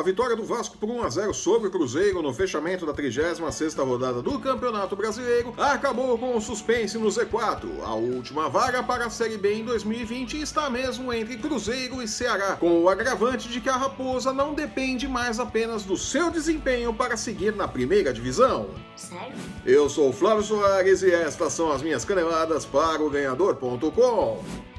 A vitória do Vasco por 1 a 0 sobre o Cruzeiro no fechamento da 36ª rodada do Campeonato Brasileiro acabou com o suspense no Z4. A última vaga para a Série B em 2020 está mesmo entre Cruzeiro e Ceará, com o agravante de que a Raposa não depende mais apenas do seu desempenho para seguir na primeira divisão. Sério? Eu sou o Flávio Soares e estas são as minhas caneladas para o ganhador.com.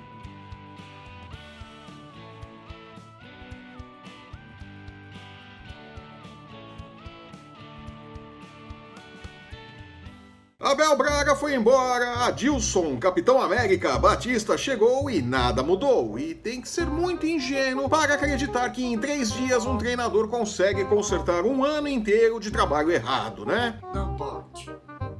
Abel Braga foi embora, Adilson, Capitão América, Batista chegou e nada mudou. E tem que ser muito ingênuo para acreditar que em três dias um treinador consegue consertar um ano inteiro de trabalho errado, né? Não.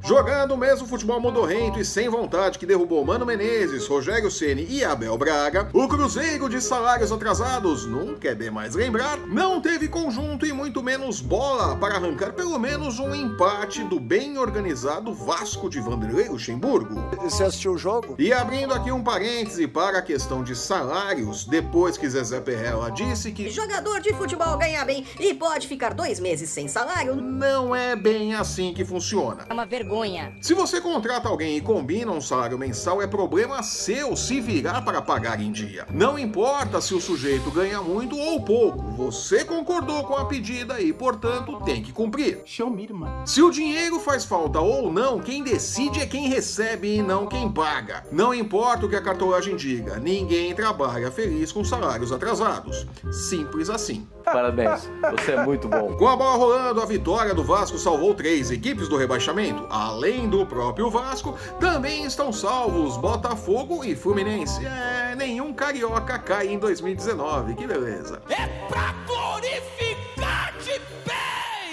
Jogando o mesmo futebol modorrento e sem vontade que derrubou Mano Menezes, Rogério Ceni e Abel Braga, o Cruzeiro de salários atrasados, nunca é demais lembrar, não teve conjunto e muito menos bola para arrancar pelo menos um empate do bem organizado Vasco de Vanderlei Luxemburgo. Você assistiu o jogo? E abrindo aqui um parêntese para a questão de salários, depois que Zezé Perrella disse que Jogador de futebol ganha bem e pode ficar dois meses sem salário. não é bem assim que funciona. É uma vergonha. Se você contrata alguém e combina um salário mensal, é problema seu se virar para pagar em dia. Não importa se o sujeito ganha muito ou pouco, você concordou com a pedida e, portanto, tem que cumprir. Show me, mano. Se o dinheiro faz falta ou não, quem decide é quem recebe e não quem paga. Não importa o que a cartolagem diga, ninguém trabalha feliz com salários atrasados. Simples assim. Parabéns, você é muito bom. Com a bola rolando, a vitória do Vasco salvou três equipes do rebaixamento. Além do próprio Vasco, também estão salvos Botafogo e Fluminense. É, nenhum carioca cai em 2019, que beleza. É pra glorificar de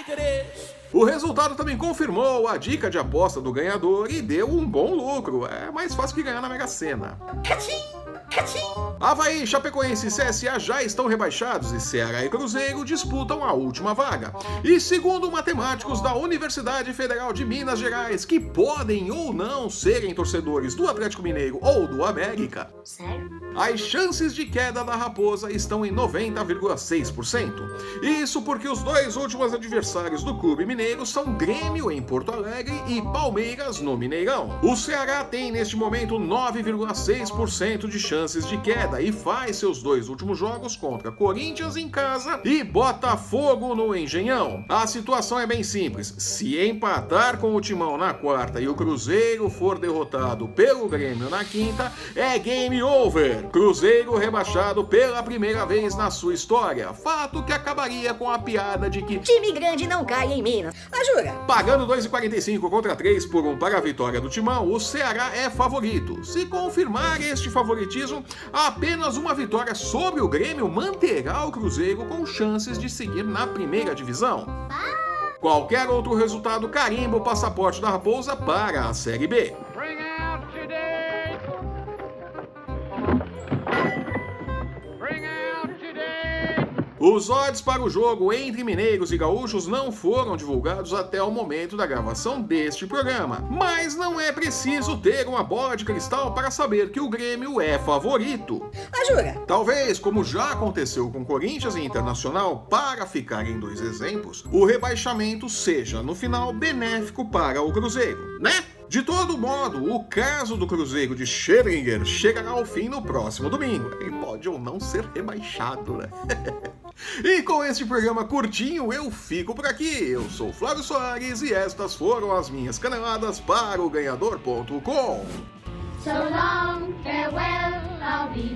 Pedres! O resultado também confirmou a dica de aposta do ganhador e deu um bom lucro. É mais fácil que ganhar na Mega Sena. Havaí, Chapecoense e CSA já estão rebaixados e Ceará e Cruzeiro disputam a última vaga. E segundo matemáticos da Universidade Federal de Minas Gerais, que podem ou não serem torcedores do Atlético Mineiro ou do América, Sério? as chances de queda da Raposa estão em 90,6%. Isso porque os dois últimos adversários do clube mineiro são Grêmio em Porto Alegre e Palmeiras no Mineirão. O Ceará tem neste momento 9,6% de chances de queda e faz seus dois últimos jogos contra Corinthians em casa e Botafogo no Engenhão. A situação é bem simples: se empatar com o Timão na quarta e o Cruzeiro for derrotado pelo Grêmio na quinta, é game over. Cruzeiro rebaixado pela primeira vez na sua história. Fato que acabaria com a piada de que Time grande não cai em Minas. Ah, jura? Pagando 2,45 contra 3 por 1 para a vitória do Timão, o Ceará é favorito. Se confirmar este favoritismo, apenas uma vitória sobre o Grêmio manterá o Cruzeiro com chances de seguir na primeira divisão. Qualquer outro resultado carimba o passaporte da Raposa para a Série B. Os odds para o jogo entre mineiros e gaúchos não foram divulgados até o momento da gravação deste programa. Mas não é preciso ter uma bola de cristal para saber que o Grêmio é favorito. Ah, jura? Talvez, como já aconteceu com Corinthians e Internacional, para ficar em dois exemplos, o rebaixamento seja, no final, benéfico para o Cruzeiro, né? De todo modo, o caso do Cruzeiro de Scheringer chegará ao fim no próximo domingo. Ele pode ou não ser rebaixado, né? e com este programa curtinho, eu fico por aqui. Eu sou Flávio Soares e estas foram as minhas caneladas para o Ganhador.com. So long, farewell, I'll be.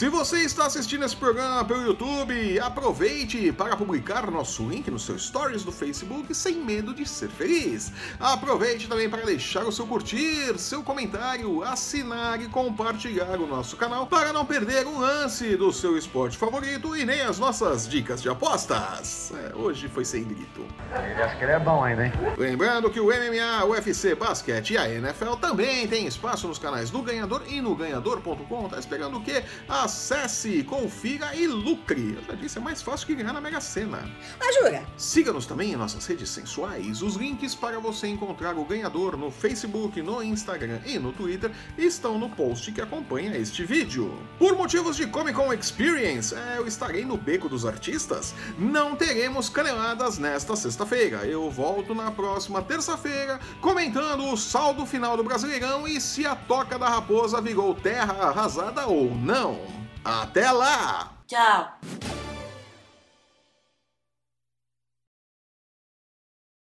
Se você está assistindo esse programa pelo YouTube, aproveite para publicar nosso link no seu stories do Facebook sem medo de ser feliz. Aproveite também para deixar o seu curtir, seu comentário, assinar e compartilhar o nosso canal para não perder um lance do seu esporte favorito e nem as nossas dicas de apostas. É, hoje foi sem grito. Ele acha que ele é bom ainda, hein? Lembrando que o MMA, o UFC, basquete e a NFL também tem espaço nos canais do Ganhador e no Ganhador ganhador.com. Tá esperando o quê? Acesse, confira e lucre. Eu já disse, é mais fácil que ganhar na Mega Sena. Ah, jura? Siga-nos também em nossas redes sensuais. Os links para você encontrar o ganhador no Facebook, no Instagram e no Twitter estão no post que acompanha este vídeo. Por motivos de Comic Con Experience, é, eu estarei no Beco dos Artistas. Não teremos caneladas nesta sexta-feira. Eu volto na próxima terça-feira comentando o saldo final do Brasileirão e se a Toca da Raposa virou terra arrasada ou não. Até lá! Tchau.